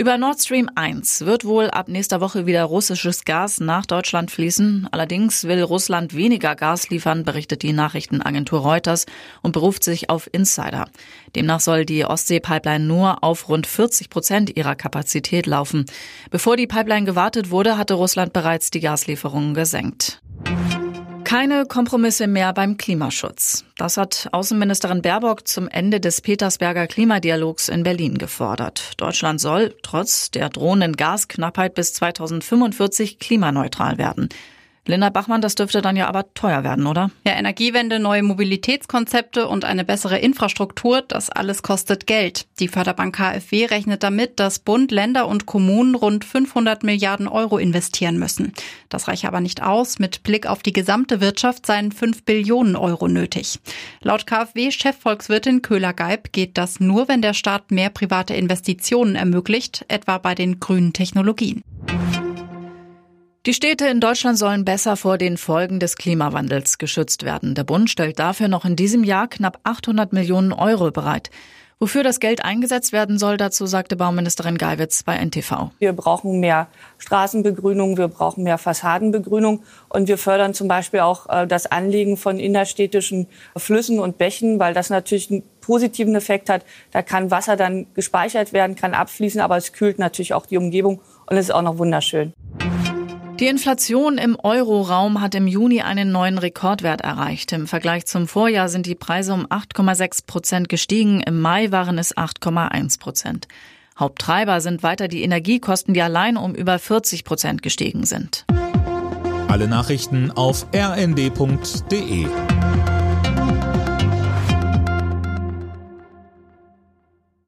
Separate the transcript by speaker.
Speaker 1: Über Nord Stream 1 wird wohl ab nächster Woche wieder russisches Gas nach Deutschland fließen. Allerdings will Russland weniger Gas liefern, berichtet die Nachrichtenagentur Reuters und beruft sich auf Insider. Demnach soll die Ostsee-Pipeline nur auf rund 40 Prozent ihrer Kapazität laufen. Bevor die Pipeline gewartet wurde, hatte Russland bereits die Gaslieferungen gesenkt. Keine Kompromisse mehr beim Klimaschutz. Das hat Außenministerin Baerbock zum Ende des Petersberger Klimadialogs in Berlin gefordert. Deutschland soll trotz der drohenden Gasknappheit bis 2045 klimaneutral werden. Linda Bachmann, das dürfte dann ja aber teuer werden, oder?
Speaker 2: Ja, Energiewende, neue Mobilitätskonzepte und eine bessere Infrastruktur, das alles kostet Geld. Die Förderbank KfW rechnet damit, dass Bund, Länder und Kommunen rund 500 Milliarden Euro investieren müssen. Das reicht aber nicht aus. Mit Blick auf die gesamte Wirtschaft seien 5 Billionen Euro nötig. Laut KfW-Chefvolkswirtin Köhler-Geib geht das nur, wenn der Staat mehr private Investitionen ermöglicht, etwa bei den grünen Technologien.
Speaker 1: Die Städte in Deutschland sollen besser vor den Folgen des Klimawandels geschützt werden. Der Bund stellt dafür noch in diesem Jahr knapp 800 Millionen Euro bereit. Wofür das Geld eingesetzt werden soll, dazu sagte Bauministerin Geiwitz bei NTV.
Speaker 3: Wir brauchen mehr Straßenbegrünung, wir brauchen mehr Fassadenbegrünung und wir fördern zum Beispiel auch äh, das Anlegen von innerstädtischen Flüssen und Bächen, weil das natürlich einen positiven Effekt hat. Da kann Wasser dann gespeichert werden, kann abfließen, aber es kühlt natürlich auch die Umgebung und es ist auch noch wunderschön.
Speaker 1: Die Inflation im Euroraum hat im Juni einen neuen Rekordwert erreicht. Im Vergleich zum Vorjahr sind die Preise um 8,6 Prozent gestiegen. Im Mai waren es 8,1 Prozent. Haupttreiber sind weiter die Energiekosten, die allein um über 40 Prozent gestiegen sind.
Speaker 4: Alle Nachrichten auf rnd.de